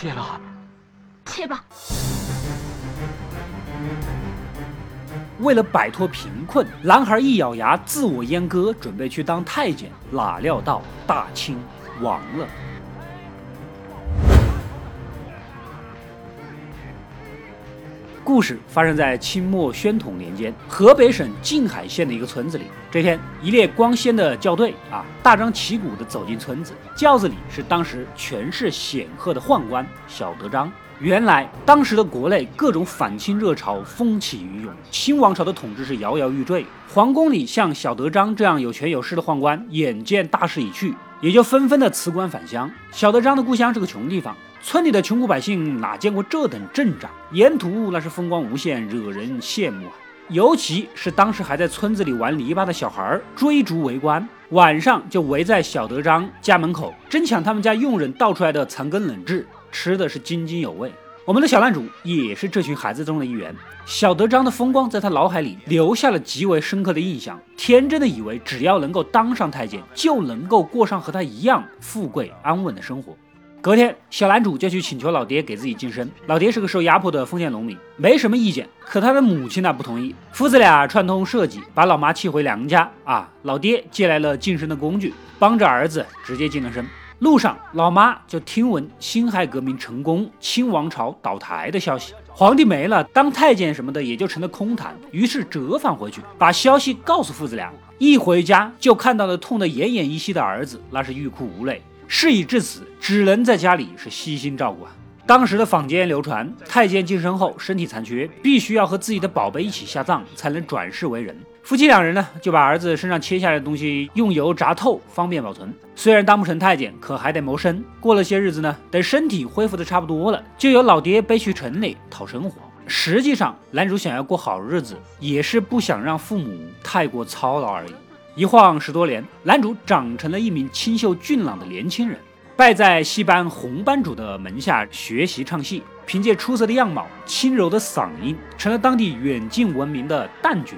切了，切吧。为了摆脱贫困，男孩一咬牙，自我阉割，准备去当太监。哪料到大清亡了。故事发生在清末宣统年间，河北省静海县的一个村子里。这天，一列光鲜的轿队啊，大张旗鼓地走进村子。轿子里是当时权势显赫的宦官小德张。原来，当时的国内各种反清热潮风起云涌，清王朝的统治是摇摇欲坠。皇宫里像小德张这样有权有势的宦官，眼见大势已去，也就纷纷的辞官返乡。小德张的故乡是个穷地方。村里的穷苦百姓哪见过这等阵仗？沿途那是风光无限，惹人羡慕啊！尤其是当时还在村子里玩泥巴的小孩儿追逐围观，晚上就围在小德张家门口，争抢他们家佣人倒出来的残羹冷炙，吃的是津津有味。我们的小男主也是这群孩子中的一员。小德张的风光在他脑海里留下了极为深刻的印象，天真的以为只要能够当上太监，就能够过上和他一样富贵安稳的生活。隔天，小男主就去请求老爹给自己晋升。老爹是个受压迫的封建农民，没什么意见。可他的母亲呢不同意。父子俩串通设计，把老妈气回娘家。啊，老爹借来了晋升的工具，帮着儿子直接晋了升。路上，老妈就听闻辛亥革命成功，清王朝倒台的消息，皇帝没了，当太监什么的也就成了空谈。于是折返回去，把消息告诉父子俩。一回家就看到了痛得奄奄一息的儿子，那是欲哭无泪。事已至此，只能在家里是悉心照顾啊。当时的坊间流传，太监晋升后身体残缺，必须要和自己的宝贝一起下葬，才能转世为人。夫妻两人呢，就把儿子身上切下来的东西用油炸透，方便保存。虽然当不成太监，可还得谋生。过了些日子呢，等身体恢复的差不多了，就由老爹背去城里讨生活。实际上，男主想要过好日子，也是不想让父母太过操劳而已。一晃十多年，男主长成了一名清秀俊朗的年轻人，拜在戏班红班主的门下学习唱戏，凭借出色的样貌、轻柔的嗓音，成了当地远近闻名的旦角。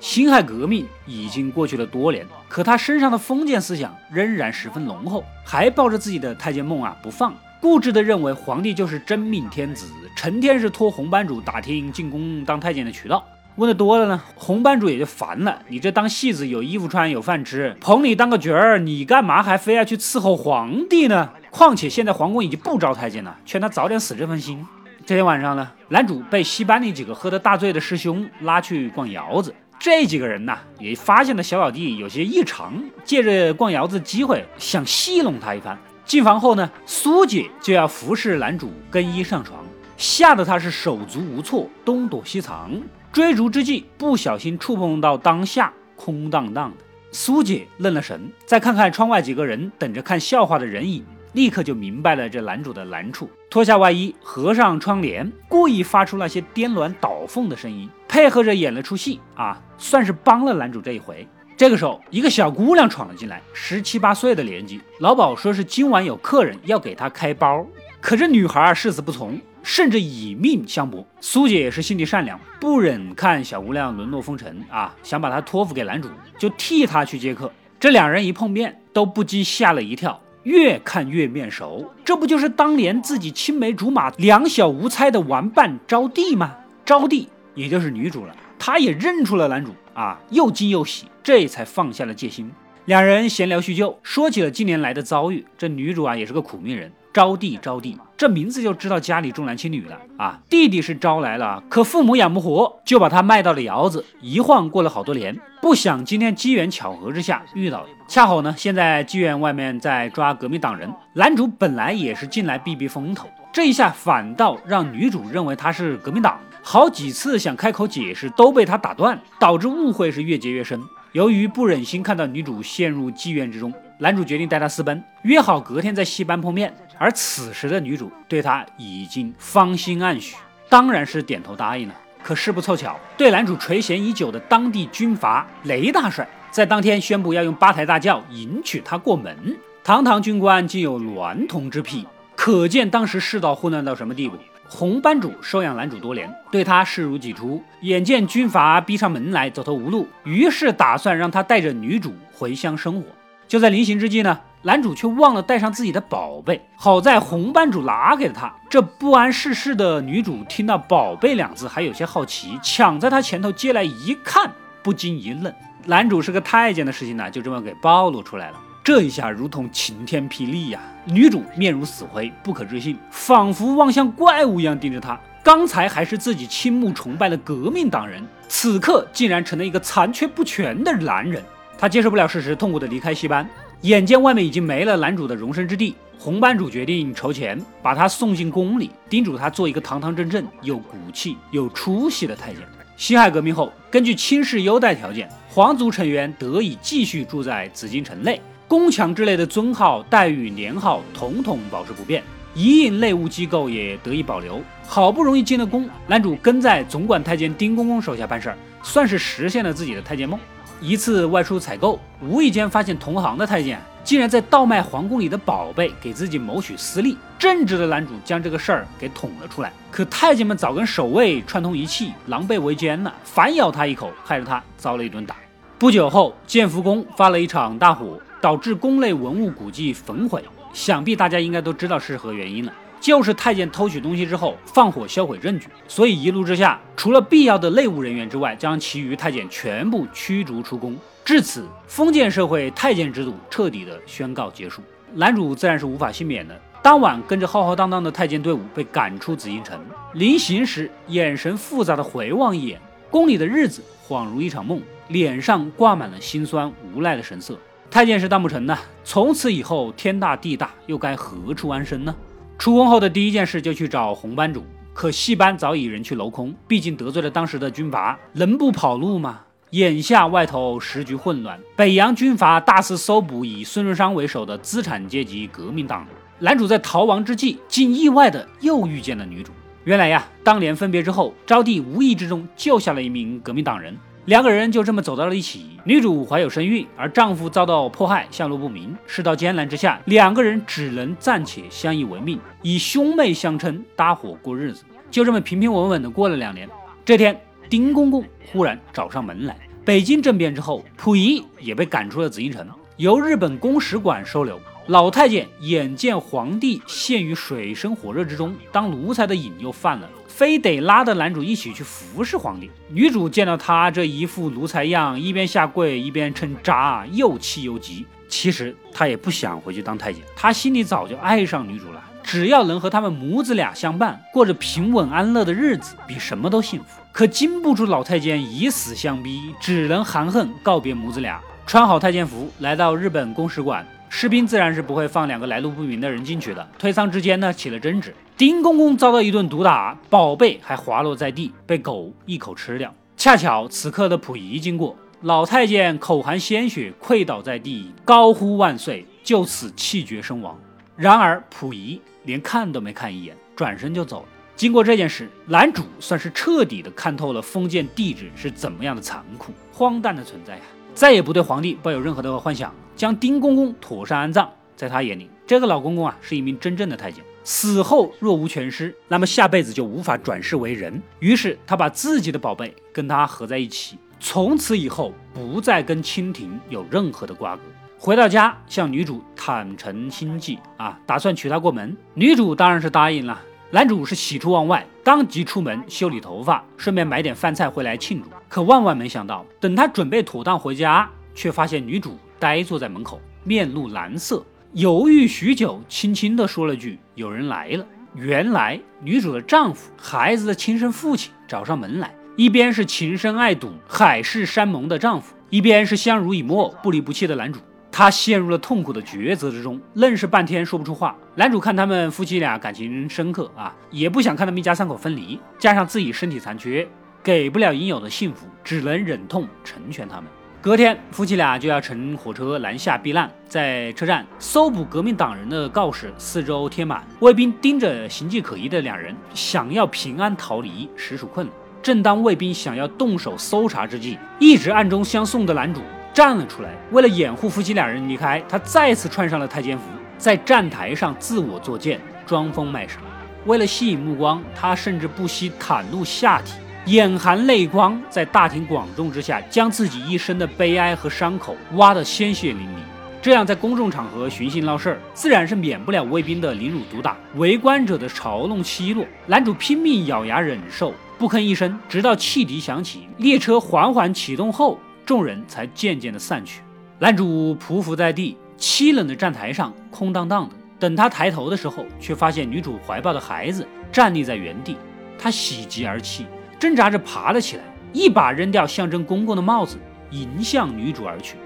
辛亥革命已经过去了多年，可他身上的封建思想仍然十分浓厚，还抱着自己的太监梦啊不放，固执地认为皇帝就是真命天子，成天是托红班主打听进宫当太监的渠道。问的多了呢，红班主也就烦了。你这当戏子有衣服穿有饭吃，捧你当个角儿，你干嘛还非要去伺候皇帝呢？况且现在皇宫已经不招太监了，劝他早点死这份心。这天晚上呢，男主被戏班里几个喝得大醉的师兄拉去逛窑子。这几个人呢，也发现了小老弟有些异常，借着逛窑子机会想戏弄他一番。进房后呢，苏姐就要服侍男主更衣上床，吓得他是手足无措，东躲西藏。追逐之际，不小心触碰到当下空荡荡的苏姐，愣了神，再看看窗外几个人等着看笑话的人影，立刻就明白了这男主的难处。脱下外衣，合上窗帘，故意发出那些颠鸾倒凤的声音，配合着演了出戏啊，算是帮了男主这一回。这个时候，一个小姑娘闯了进来，十七八岁的年纪，老鸨说是今晚有客人要给她开包，可这女孩誓死不从。甚至以命相搏，苏姐也是心地善良，不忍看小姑娘沦落风尘啊，想把她托付给男主，就替他去接客。这两人一碰面，都不禁吓了一跳，越看越面熟，这不就是当年自己青梅竹马、两小无猜的玩伴招娣吗？招娣也就是女主了，她也认出了男主啊，又惊又喜，这才放下了戒心。两人闲聊叙旧，说起了近年来的遭遇。这女主啊，也是个苦命人。招娣，招娣，这名字就知道家里重男轻女了啊！弟弟是招来了，可父母养不活，就把他卖到了窑子。一晃过了好多年，不想今天机缘巧合之下遇到了，恰好呢，现在妓院外面在抓革命党人。男主本来也是进来避避风头，这一下反倒让女主认为他是革命党，好几次想开口解释都被他打断，导致误会是越结越深。由于不忍心看到女主陷入妓院之中。男主决定带她私奔，约好隔天在戏班碰面。而此时的女主对他已经芳心暗许，当然是点头答应了。可事不凑巧，对男主垂涎已久的当地军阀雷大帅，在当天宣布要用八抬大轿迎娶她过门。堂堂军官竟有娈童之癖，可见当时世道混乱到什么地步。红班主收养男主多年，对他视如己出。眼见军阀逼上门来，走投无路，于是打算让他带着女主回乡生活。就在临行之际呢，男主却忘了带上自己的宝贝。好在红班主拿给了他。这不谙世事的女主听到“宝贝”两字，还有些好奇，抢在他前头接来一看，不禁一愣。男主是个太监的事情呢，就这么给暴露出来了。这一下如同晴天霹雳呀！女主面如死灰，不可置信，仿佛望向怪物一样盯着他。刚才还是自己倾慕崇拜的革命党人，此刻竟然成了一个残缺不全的男人。他接受不了事实，痛苦的离开戏班。眼见外面已经没了男主的容身之地，红班主决定筹钱把他送进宫里，叮嘱他做一个堂堂正正、有骨气、有出息的太监。辛亥革命后，根据亲事优待条件，皇族成员得以继续住在紫禁城内，宫墙之类的尊号、待遇、年号统统保持不变，一应内务机构也得以保留。好不容易进了宫，男主跟在总管太监丁公公手下办事儿，算是实现了自己的太监梦。一次外出采购，无意间发现同行的太监竟然在倒卖皇宫里的宝贝，给自己谋取私利。正直的男主将这个事儿给捅了出来，可太监们早跟守卫串通一气，狼狈为奸了，反咬他一口，害得他遭了一顿打。不久后，建福宫发了一场大火，导致宫内文物古迹焚毁，想必大家应该都知道是何原因了。就是太监偷取东西之后放火销毁证据，所以一怒之下，除了必要的内务人员之外，将其余太监全部驱逐出宫。至此，封建社会太监制度彻底的宣告结束。男主自然是无法幸免的。当晚，跟着浩浩荡荡的太监队伍被赶出紫禁城。临行时，眼神复杂的回望一眼宫里的日子，恍如一场梦，脸上挂满了心酸无奈的神色。太监是当不成的，从此以后天大地大，又该何处安身呢？出宫后的第一件事就去找红班主，可戏班早已人去楼空，毕竟得罪了当时的军阀，能不跑路吗？眼下外头时局混乱，北洋军阀大肆搜捕以孙中山为首的资产阶级革命党人。男主在逃亡之际，竟意外的又遇见了女主。原来呀，当年分别之后，招娣无意之中救下了一名革命党人。两个人就这么走到了一起。女主怀有身孕，而丈夫遭到迫害，下落不明。世道艰难之下，两个人只能暂且相依为命，以兄妹相称，搭伙过日子。就这么平平稳稳的过了两年。这天，丁公公忽然找上门来。北京政变之后，溥仪也被赶出了紫禁城，由日本公使馆收留。老太监眼见皇帝陷于水深火热之中，当奴才的瘾又犯了，非得拉着男主一起去服侍皇帝。女主见到他这一副奴才样，一边下跪一边称渣，又气又急。其实他也不想回去当太监，他心里早就爱上女主了。只要能和他们母子俩相伴，过着平稳安乐的日子，比什么都幸福。可经不住老太监以死相逼，只能含恨告别母子俩，穿好太监服，来到日本公使馆。士兵自然是不会放两个来路不明的人进去的。推搡之间呢，起了争执。丁公公遭到一顿毒打，宝贝还滑落在地，被狗一口吃掉。恰巧此刻的溥仪经过，老太监口含鲜血，跪倒在地，高呼万岁，就此气绝身亡。然而溥仪连看都没看一眼，转身就走了。经过这件事，男主算是彻底的看透了封建帝制是怎么样的残酷、荒诞的存在呀。再也不对皇帝抱有任何的幻想，将丁公公妥善安葬。在他眼里，这个老公公啊是一名真正的太监，死后若无全尸，那么下辈子就无法转世为人。于是他把自己的宝贝跟他合在一起，从此以后不再跟清廷有任何的瓜葛。回到家，向女主坦诚心迹啊，打算娶她过门。女主当然是答应了。男主是喜出望外，当即出门修理头发，顺便买点饭菜回来庆祝。可万万没想到，等他准备妥当回家，却发现女主呆坐在门口，面露难色，犹豫许久，轻轻地说了句：“有人来了。”原来女主的丈夫，孩子的亲生父亲找上门来，一边是情深爱笃、海誓山盟的丈夫，一边是相濡以沫、不离不弃的男主。他陷入了痛苦的抉择之中，愣是半天说不出话。男主看他们夫妻俩感情深刻啊，也不想看他们一家三口分离，加上自己身体残缺，给不了应有的幸福，只能忍痛成全他们。隔天，夫妻俩就要乘火车南下避难，在车站搜捕革命党人的告示四周贴满，卫兵盯着形迹可疑的两人，想要平安逃离实属困难。正当卫兵想要动手搜查之际，一直暗中相送的男主。站了出来，为了掩护夫妻两人离开，他再次穿上了太监服，在站台上自我作践，装疯卖傻。为了吸引目光，他甚至不惜袒露下体，眼含泪光，在大庭广众之下，将自己一生的悲哀和伤口挖得鲜血淋漓。这样在公众场合寻衅闹事儿，自然是免不了卫兵的凌辱毒打、围观者的嘲弄奚落。男主拼命咬牙忍受，不吭一声，直到汽笛响起，列车缓缓启动后，众人才渐渐的散去。男主匍匐在地，凄冷的站台上空荡荡的。等他抬头的时候，却发现女主怀抱的孩子站立在原地。他喜极而泣，挣扎着爬了起来，一把扔掉象征公公的帽子，迎向女主而去。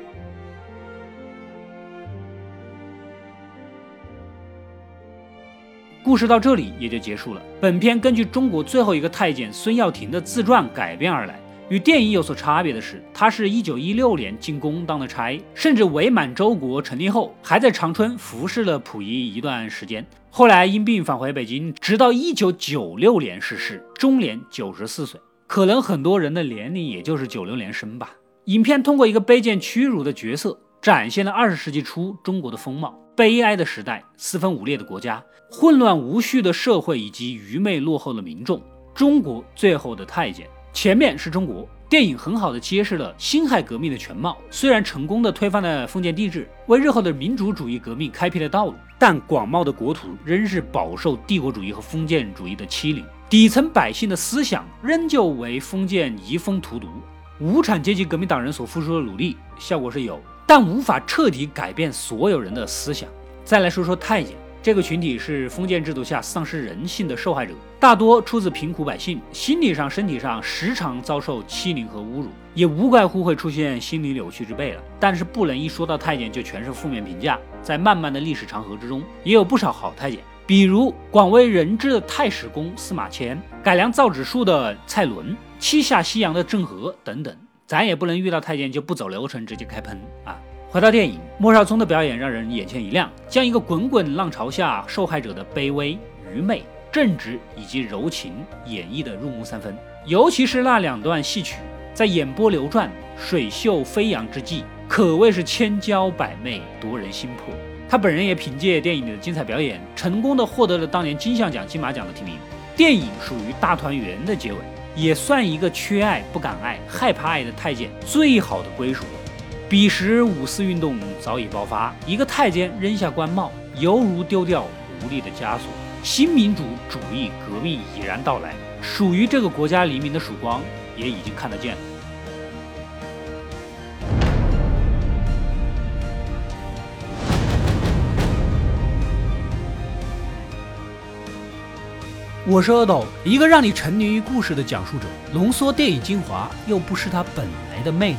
故事到这里也就结束了。本片根据中国最后一个太监孙耀庭的自传改编而来。与电影有所差别的是，他是一九一六年进宫当的差，甚至伪满洲国成立后，还在长春服侍了溥仪一段时间。后来因病返回北京，直到一九九六年逝世，终年九十四岁。可能很多人的年龄也就是九六年生吧。影片通过一个卑贱屈辱的角色，展现了二十世纪初中国的风貌。悲哀的时代，四分五裂的国家，混乱无序的社会，以及愚昧落后的民众。中国最后的太监，前面是中国。电影很好的揭示了辛亥革命的全貌。虽然成功的推翻了封建帝制，为日后的民主主义革命开辟了道路，但广袤的国土仍是饱受帝国主义和封建主义的欺凌。底层百姓的思想仍旧为封建移风荼毒。无产阶级革命党人所付出的努力，效果是有。但无法彻底改变所有人的思想。再来说说太监这个群体，是封建制度下丧失人性的受害者，大多出自贫苦百姓，心理上、身体上时常遭受欺凌和侮辱，也无怪乎会出现心理扭曲之辈了。但是不能一说到太监就全是负面评价，在漫漫的历史长河之中，也有不少好太监，比如广为人知的太史公司马迁，改良造纸术的蔡伦，七下西洋的郑和等等。咱也不能遇到太监就不走流程直接开喷啊！回到电影，莫少聪的表演让人眼前一亮，将一个滚滚浪潮下受害者的卑微、愚昧、正直以及柔情演绎的入木三分。尤其是那两段戏曲，在眼波流转、水袖飞扬之际，可谓是千娇百媚，夺人心魄。他本人也凭借电影里的精彩表演，成功的获得了当年金像奖、金马奖的提名。电影属于大团圆的结尾。也算一个缺爱、不敢爱、害怕爱的太监最好的归属。彼时五四运动早已爆发，一个太监扔下官帽，犹如丢掉无力的枷锁。新民主主义革命已然到来，属于这个国家黎明的曙光也已经看得见。我是阿斗，一个让你沉迷于故事的讲述者，浓缩电影精华，又不失它本来的魅力。